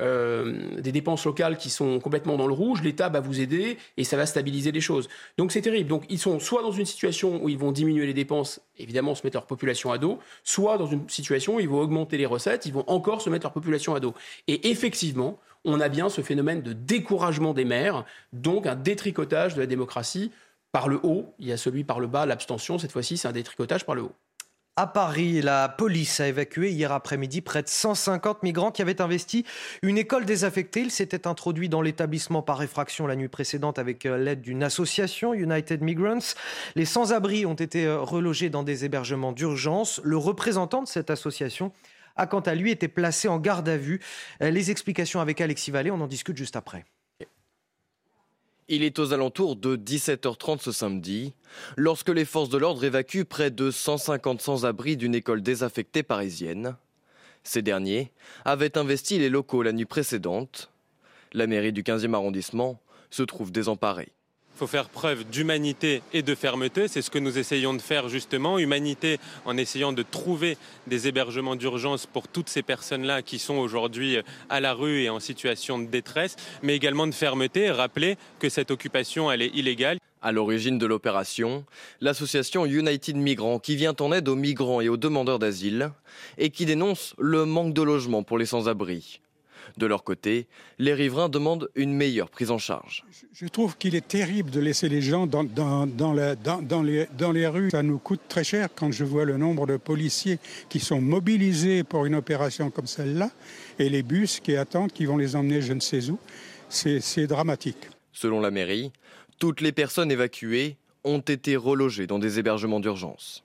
Euh, des dépenses locales qui sont complètement dans le rouge, l'État va vous aider et ça va stabiliser les choses. Donc c'est terrible. Donc ils sont soit dans une situation où ils vont diminuer les dépenses, évidemment se mettre leur population à dos, soit dans une situation où ils vont augmenter les recettes, ils vont encore se mettre leur population à dos. Et effectivement, on a bien ce phénomène de découragement des maires, donc un détricotage de la démocratie par le haut. Il y a celui par le bas, l'abstention. Cette fois-ci, c'est un détricotage par le haut. À Paris, la police a évacué hier après-midi près de 150 migrants qui avaient investi une école désaffectée. Ils s'étaient introduits dans l'établissement par effraction la nuit précédente avec euh, l'aide d'une association, United Migrants. Les sans-abri ont été euh, relogés dans des hébergements d'urgence. Le représentant de cette association a quant à lui été placé en garde à vue. Euh, les explications avec Alexis Vallée, on en discute juste après. Il est aux alentours de 17h30 ce samedi, lorsque les forces de l'ordre évacuent près de 150 sans-abri d'une école désaffectée parisienne. Ces derniers avaient investi les locaux la nuit précédente. La mairie du 15e arrondissement se trouve désemparée. Il faut faire preuve d'humanité et de fermeté. C'est ce que nous essayons de faire justement. Humanité en essayant de trouver des hébergements d'urgence pour toutes ces personnes-là qui sont aujourd'hui à la rue et en situation de détresse, mais également de fermeté, rappeler que cette occupation, elle est illégale. À l'origine de l'opération, l'association United Migrants qui vient en aide aux migrants et aux demandeurs d'asile et qui dénonce le manque de logement pour les sans-abri. De leur côté, les riverains demandent une meilleure prise en charge. Je trouve qu'il est terrible de laisser les gens dans, dans, dans, la, dans, les, dans les rues. Ça nous coûte très cher quand je vois le nombre de policiers qui sont mobilisés pour une opération comme celle-là et les bus qui attendent, qui vont les emmener je ne sais où. C'est dramatique. Selon la mairie, toutes les personnes évacuées ont été relogées dans des hébergements d'urgence.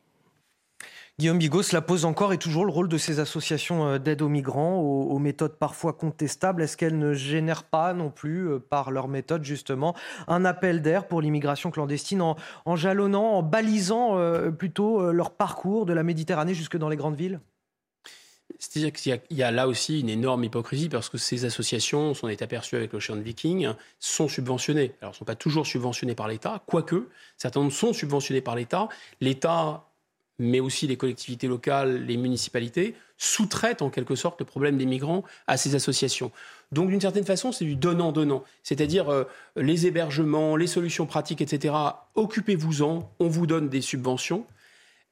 Guillaume Bigot, cela pose encore et toujours le rôle de ces associations euh, d'aide aux migrants, aux, méthodes parfois contestables. Est-ce qu'elles ne génèrent pas non plus, euh, par leur méthode justement, un appel d'air pour l'immigration clandestine en, jalonnant, en balisant euh, plutôt leur parcours de la Méditerranée jusque dans les grandes villes? C'est-à-dire qu'il y, a là aussi une énorme hypocrisie parce que ces associations, on est aperçu avec l'Ocean Viking, sont subventionnées. Alors, elles ne sont pas toujours subventionnées par l'État, quoique certaines sont subventionnées par l'État. L'État mais aussi les collectivités locales, les municipalités, sous-traitent en quelque sorte le problème des migrants à ces associations. Donc d'une certaine façon, c'est du donnant-donnant. C'est-à-dire euh, les hébergements, les solutions pratiques, etc. Occupez-vous-en, on vous donne des subventions.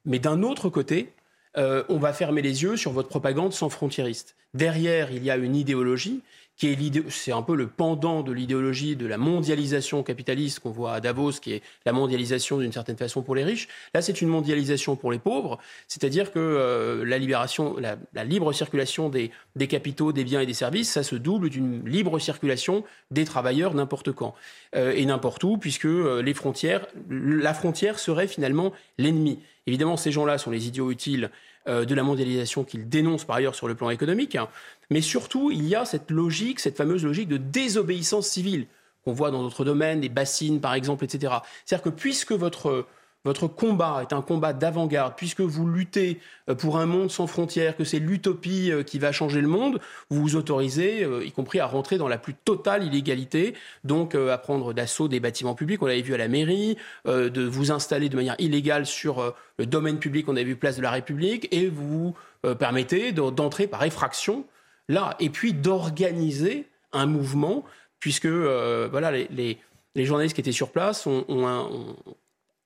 Mais d'un autre côté, euh, on va fermer les yeux sur votre propagande sans frontiériste. Derrière, il y a une idéologie qui est c'est un peu le pendant de l'idéologie de la mondialisation capitaliste qu'on voit à Davos, qui est la mondialisation d'une certaine façon pour les riches. Là, c'est une mondialisation pour les pauvres, c'est-à-dire que euh, la libération, la, libre circulation des, capitaux, des biens et des services, ça se double d'une libre circulation des travailleurs n'importe quand euh, et n'importe où, puisque euh, les frontières, la frontière serait finalement l'ennemi. Évidemment, ces gens-là sont les idiots utiles de la mondialisation qu'ils dénoncent par ailleurs sur le plan économique. Hein. Mais surtout, il y a cette logique, cette fameuse logique de désobéissance civile qu'on voit dans d'autres domaines, les bassines par exemple, etc. C'est-à-dire que puisque votre votre combat est un combat d'avant-garde, puisque vous luttez euh, pour un monde sans frontières, que c'est l'utopie euh, qui va changer le monde, vous vous autorisez, euh, y compris à rentrer dans la plus totale illégalité, donc à prendre d'assaut des bâtiments publics, on l'avait vu à la mairie, de vous installer de manière illégale sur le domaine public, on avait vu place de la République, et vous permettez d'entrer par effraction là, et puis d'organiser un mouvement, puisque voilà, les, les, journalistes qui étaient sur place ont,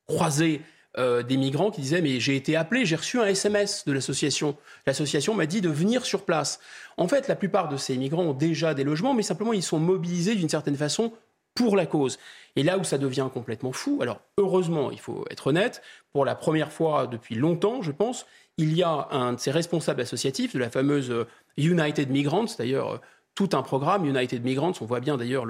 croisé euh, des migrants qui disaient mais j'ai été appelé, j'ai reçu un SMS de l'association. L'association m'a dit de venir sur place. En fait, la plupart de ces migrants ont déjà des logements, mais simplement ils sont mobilisés d'une certaine façon pour la cause. Et là où ça devient complètement fou, alors heureusement, il faut être honnête, pour la première fois depuis longtemps, je pense, il y a un de ces responsables associatifs de la fameuse euh, United Migrants, d'ailleurs euh, tout un programme United Migrants, on voit bien d'ailleurs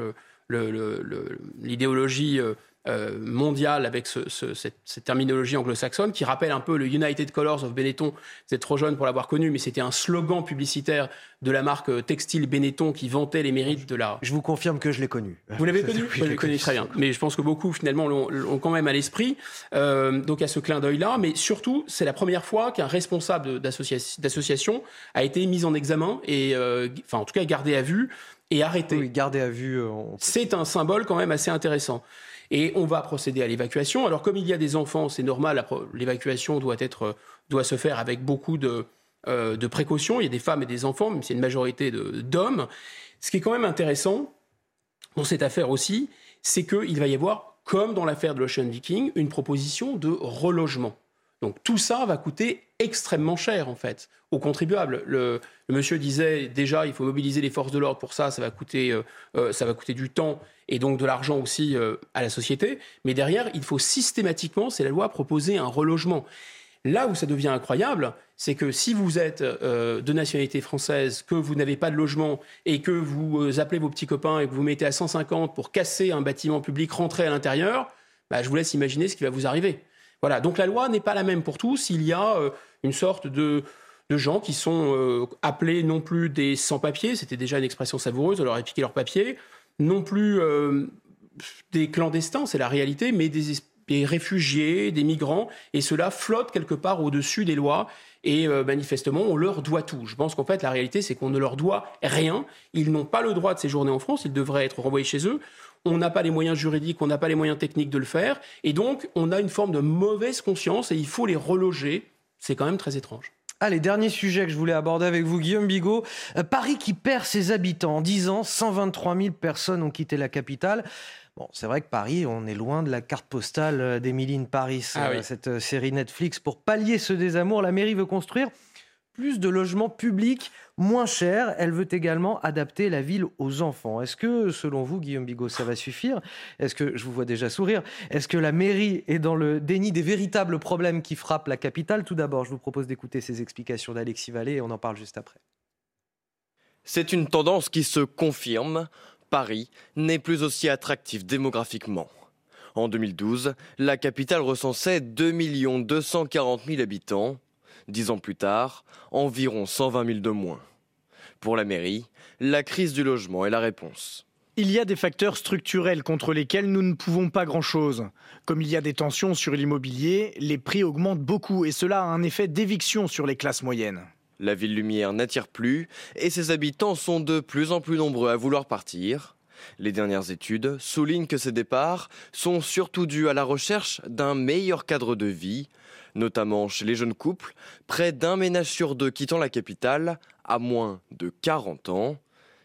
l'idéologie le, euh, mondiale avec cette, terminologie anglo-saxonne qui rappelle un peu le United Colors of Benetton. Vous êtes trop jeune pour l'avoir connu, mais c'était un slogan publicitaire de la marque euh, textile Benetton qui vantait les mérites de la. Je vous confirme que je l'ai connu. Vous l'avez connu Je l'ai connu très bien. Mais je pense que beaucoup finalement l'ont quand même à l'esprit. Euh, donc à ce clin d'œil-là, mais surtout c'est la première fois qu'un responsable d'association a été mis en examen et, enfin en tout cas gardé à vue et arrêté. Oui, gardé à vue. C'est un symbole quand même assez intéressant. Et on va procéder à l'évacuation. Alors comme il y a des enfants, c'est normal, l'évacuation doit, être, doit se faire avec beaucoup de, euh, de précautions. Il y a des femmes et des enfants, même si c'est une majorité d'hommes. Ce qui est quand même intéressant dans cette affaire aussi, c'est qu'il va y avoir, comme dans l'affaire de l'Ocean Viking, une proposition de relogement. Donc tout ça va coûter extrêmement cher en fait aux contribuables. Le, monsieur disait déjà il faut mobiliser les forces de l'ordre pour ça, ça va coûter, euh, euh, ça va coûter du temps et donc de l'argent aussi euh, à la société. Mais derrière il faut systématiquement, c'est la loi, proposer un relogement. Là où ça devient incroyable, c'est que si vous êtes de nationalité française, que vous n'avez pas de logement et que vous appelez vos petits copains et que vous mettez à 150 pour casser un bâtiment public, rentrer à l'intérieur, bah, je vous laisse imaginer ce qui va vous arriver. Voilà, donc la loi n'est pas la même pour tous. Il y a euh, une sorte de, gens qui sont euh, appelés non plus des sans-papiers, c'était déjà une expression savoureuse, on leur a piqué leurs papiers, non plus euh, des clandestins, c'est la réalité, mais des, réfugiés, des migrants, et cela flotte quelque part au-dessus des lois. Et manifestement, on leur doit tout. Je pense qu'en fait, la réalité, c'est qu'on ne leur doit rien. Ils n'ont pas le droit de séjourner en France. Ils devraient être renvoyés chez eux on n'a pas les moyens juridiques, on n'a pas les moyens techniques de le faire, et donc on a une forme de mauvaise conscience et il faut les reloger. C'est quand même très étrange. Allez, dernier sujet que je voulais aborder avec vous, Guillaume Bigot. Euh, Paris qui perd ses habitants. En 10 ans, 123 000 personnes ont quitté la capitale. Bon, c'est vrai que Paris, on est loin de la carte postale euh, d'Emily Paris, ah euh, cette série Netflix. Pour pallier ce désamour, la mairie veut construire plus de logements publics moins chers. Elle veut également adapter la ville aux enfants. Est-ce que, selon vous, Guillaume Bigot, ça va suffire? Est-ce que, je vous vois déjà sourire, est-ce que la mairie est dans le déni des véritables problèmes qui frappent la capitale? Tout d'abord, je vous propose d'écouter ces explications d'Alexis Vallée et on en parle juste après. C'est une tendance qui se confirme. Paris n'est plus aussi attractif démographiquement. En 2012, la capitale recensait 2 240 000 habitants. Dix ans plus tard, environ 120 000 de moins. Pour la mairie, la crise du logement est la réponse. Il y a des facteurs structurels contre lesquels nous ne pouvons pas grand-chose. Comme il y a des tensions sur l'immobilier, les prix augmentent beaucoup et cela a un effet d'éviction sur les classes moyennes. La ville lumière n'attire plus et ses habitants sont de plus en plus nombreux à vouloir partir. Les dernières études soulignent que ces départs sont surtout dus à la recherche d'un meilleur cadre de vie, notamment chez les jeunes couples, près d'un ménage sur deux quittant la capitale à moins de 40 ans.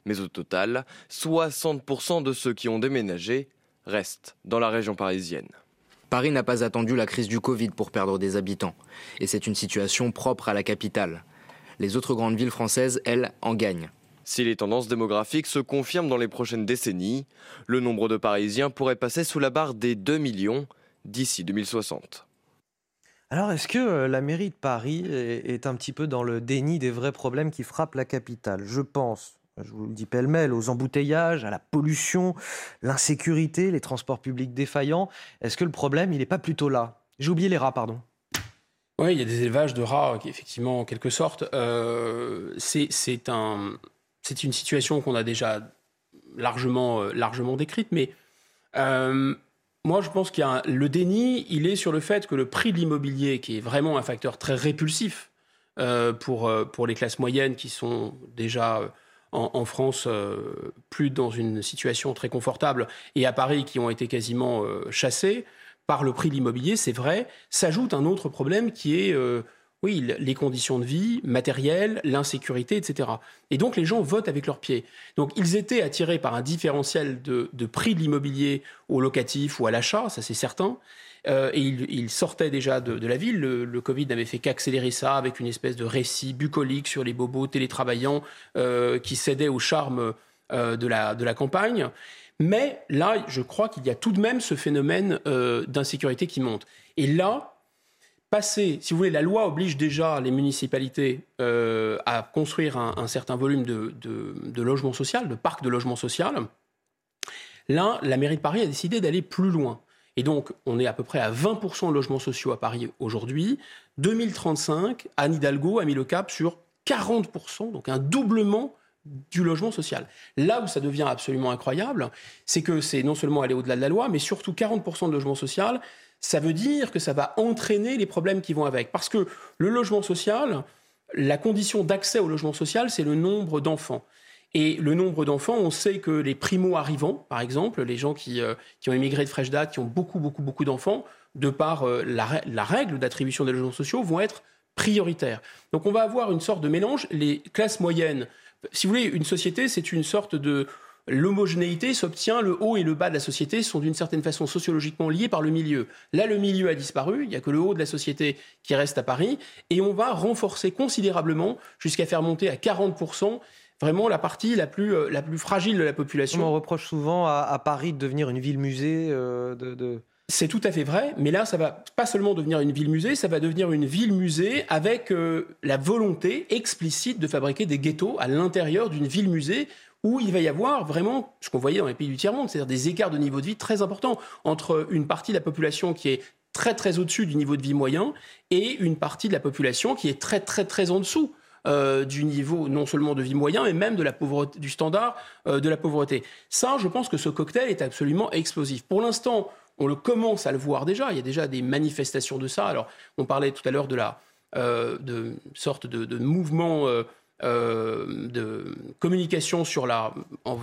Mais au total, 60% de ceux qui ont déménagé restent dans la région parisienne. Paris n'a pas attendu la crise du Covid pour perdre des habitants, et c'est une situation propre à la capitale. Les autres grandes villes françaises, elles, en gagnent. Si les tendances démographiques se confirment dans les prochaines décennies, le nombre de Parisiens pourrait passer sous la barre des 2 millions d'ici 2060. Alors, est-ce que euh, la mairie de Paris est un petit peu dans le déni des vrais problèmes qui frappent la capitale? Je pense, je vous le dis pêle-mêle, aux embouteillages, à la pollution, l'insécurité, les transports publics défaillants. Est-ce que le problème, il n'est pas plutôt là? J'ai oublié les rats, pardon. Oui, il y a des élevages de rats, effectivement, en quelque sorte. Euh, c'est un, une situation qu'on a déjà largement, euh, largement décrite, mais moi, je pense qu'il y a le déni, il est sur le fait que le prix de l'immobilier, qui est vraiment un facteur très répulsif euh, pour, euh, pour les classes moyennes qui sont déjà euh, en, France plus dans une situation très confortable, et à Paris qui ont été quasiment chassés par le prix de l'immobilier, c'est vrai, s'ajoute un autre problème qui est oui, les conditions de vie, matérielles, l'insécurité, etc. Et donc les gens votent avec leurs pieds. Donc ils étaient attirés par un différentiel de, prix de l'immobilier au locatif ou à l'achat, ça c'est certain. et il, sortait déjà de, la ville. Le, Covid n'avait fait qu'accélérer ça avec une espèce de récit bucolique sur les bobos télétravaillants qui cédaient au charme de, la, de la campagne. Mais là, je crois qu'il y a tout de même ce phénomène d'insécurité qui monte. Et là, passer, si vous voulez, la loi oblige déjà les municipalités euh, à construire un, certain volume de, de, logement social, de parcs de logement social. Là, la mairie de Paris a décidé d'aller plus loin. Et donc, on est à peu près à 20% de logements sociaux à Paris aujourd'hui. 2035, Anne Hidalgo a mis le cap sur 40%, donc un doublement du logement social. Là où ça devient absolument incroyable, c'est que c'est non seulement aller au-delà de la loi, mais surtout 40% de logement social, ça veut dire que ça va entraîner les problèmes qui vont avec. Parce que le logement social, la condition d'accès au logement social, c'est le nombre d'enfants. Et le nombre d'enfants, on sait que les primo-arrivants, par exemple, les gens qui, euh, qui, ont émigré de fraîche date, qui ont beaucoup, beaucoup, beaucoup d'enfants, de par euh, la, la, règle d'attribution des logements sociaux, vont être prioritaires. Donc on va avoir une sorte de mélange. Les classes moyennes, si vous voulez, une société, c'est une sorte de l'homogénéité s'obtient, le haut et le bas de la société sont d'une certaine façon sociologiquement liés par le milieu. Là, le milieu a disparu, il n'y a que le haut de la société qui reste à Paris, et on va renforcer considérablement jusqu'à faire monter à 40% vraiment la partie la plus, euh, la plus fragile de la population. On reproche souvent à, Paris de devenir une ville-musée. Euh, de, C'est tout à fait vrai, mais là, ça va pas seulement devenir une ville-musée, ça va devenir une ville-musée avec euh, la volonté explicite de fabriquer des ghettos à l'intérieur d'une ville-musée où il va y avoir vraiment ce qu'on voyait dans les pays du tiers-monde, c'est-à-dire des écarts de niveau de vie très importants entre une partie de la population qui est très très au-dessus du niveau de vie moyen et une partie de la population qui est très très très en dessous. Euh, du niveau non seulement de vie moyen, mais même de la pauvreté, du standard euh, de la pauvreté. Ça, je pense que ce cocktail est absolument explosif. Pour l'instant, on le commence à le voir déjà. Il y a déjà des manifestations de ça. Alors, on parlait tout à l'heure de la euh, de sorte de, mouvement euh, de communication sur la, en,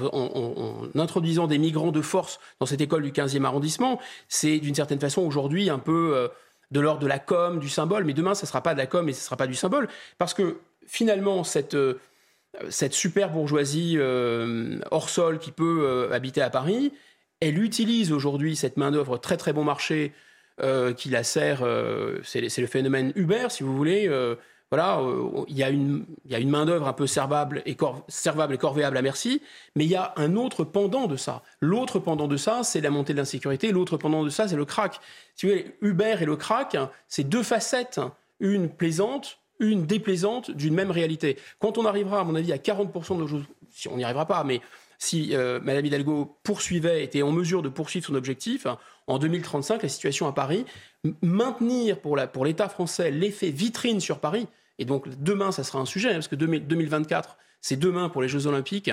introduisant des migrants de force dans cette école du 15e arrondissement, c'est d'une certaine façon aujourd'hui un peu euh, de l'ordre de la com, du symbole, mais demain, ça ne sera pas de la com et ce ne sera pas du symbole, parce que finalement, cette, euh, cette super bourgeoisie hors sol qui peut habiter à Paris, elle utilise aujourd'hui cette main-d'œuvre très très bon marché qui la sert, c'est le phénomène Uber, si vous voulez voilà, euh, il y a une, main-d'œuvre un peu servable et, et corvéable à merci, mais il y a un autre pendant de ça. L'autre pendant de ça, c'est la montée de l'insécurité. L'autre pendant de ça, c'est le crack. Si vous voulez, Uber et le crack, c'est deux facettes, une plaisante, une déplaisante d'une même réalité. Quand on arrivera, à mon avis, à 40% de nos si on n'y arrivera pas, mais si euh, Madame Hidalgo poursuivait, était en mesure de poursuivre son objectif, en 2035, la situation à Paris, maintenir pour l'État français l'effet vitrine sur Paris, et donc demain, ça sera un sujet, hein, parce que 2024, c'est demain pour les Jeux Olympiques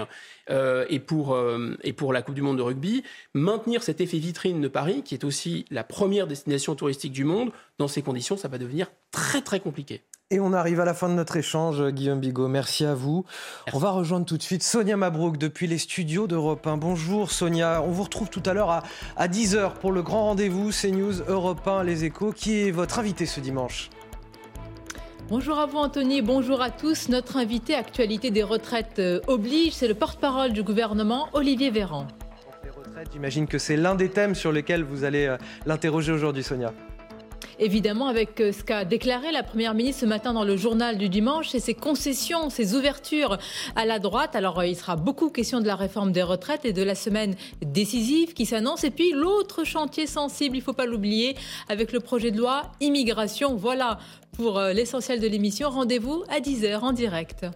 euh, et, pour, euh, et pour la Coupe du Monde de rugby, maintenir cet effet vitrine de Paris, qui est aussi la première destination touristique du monde, dans ces conditions, ça va devenir très très compliqué. Et on arrive à la fin de notre échange, Guillaume Bigot. Merci à vous. On va rejoindre tout de suite Sonia Mabrouk depuis les studios d'Europe 1. Bonjour Sonia. On vous retrouve tout à l'heure à, à 10h pour le grand rendez-vous CNews Europe 1 Les Échos. Qui est votre invité ce dimanche? Bonjour à vous Anthony, bonjour à tous. Notre invité actualité des retraites euh, oblige, c'est le porte-parole du gouvernement Olivier Véran. J'imagine que c'est l'un des thèmes sur lesquels vous allez euh, l'interroger aujourd'hui Sonia évidemment avec euh, ce qu'a déclaré la Première ministre ce matin dans le journal du dimanche et ses concessions, ses ouvertures à la droite. Alors euh, il sera beaucoup question de la réforme des retraites et de la semaine décisive qui s'annonce. Et puis l'autre chantier sensible, il ne faut pas l'oublier, avec le projet de loi immigration. Voilà pour euh, l'essentiel de l'émission. Rendez-vous à 10h en direct.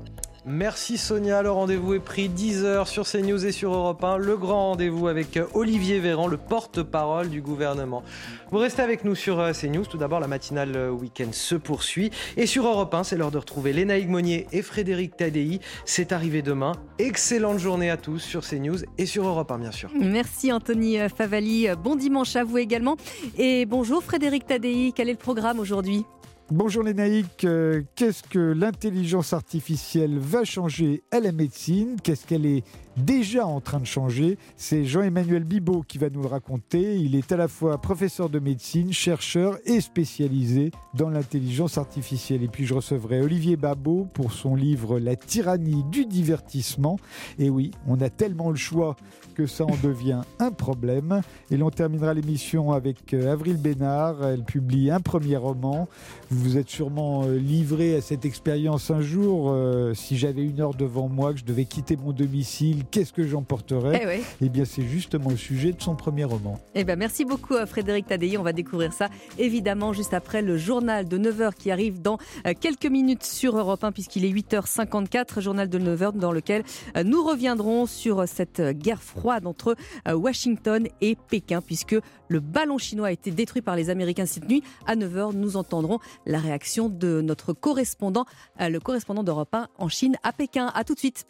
Merci Sonia, le rendez-vous est pris 10h sur CNews et sur Europe 1. Le grand rendez-vous avec Olivier Véran, le porte-parole du gouvernement. Vous restez avec nous sur euh, CNews. Tout d'abord, la matinale euh, week-end se poursuit. Et sur Europe 1, c'est l'heure de retrouver Léna Monnier et Frédéric Tadei. C'est arrivé demain. Excellente journée à tous sur CNews et sur Europe 1, bien sûr. Merci Anthony euh, Favali. Bon dimanche à vous également. Et bonjour Frédéric Tadei. Quel est le programme aujourd'hui? Bonjour les naïcs, qu'est-ce que l'intelligence artificielle va changer à la médecine? Qu'est-ce qu'elle est déjà en train de changer? C'est Jean-Emmanuel Bibot qui va nous le raconter. Il est à la fois professeur de médecine, chercheur et spécialisé dans l'intelligence artificielle. Et puis je recevrai Olivier Babot pour son livre La tyrannie du divertissement. Et oui, on a tellement le choix que ça en devient un problème. Et l'on terminera l'émission avec euh, Avril Bénard. Elle publie un premier roman. Vous vous êtes sûrement euh, livré à cette expérience un jour. Euh, si j'avais une heure devant moi, que je devais quitter mon domicile, qu'est-ce que j'emporterais Eh. Eh bien, c'est justement le sujet de son premier roman. Eh ben, merci beaucoup à Frédéric Tadei. On va découvrir ça évidemment juste après le journal de 9h qui arrive dans quelques minutes sur Europe 1 puisqu'il est 8h54, journal de 9h dans lequel nous reviendrons sur cette guerre entre Washington et Pékin puisque le ballon chinois a été détruit par les Américains cette nuit. À 9h, nous entendrons la réaction de notre correspondant, le correspondant d'Europe 1 en Chine à Pékin. À tout de suite.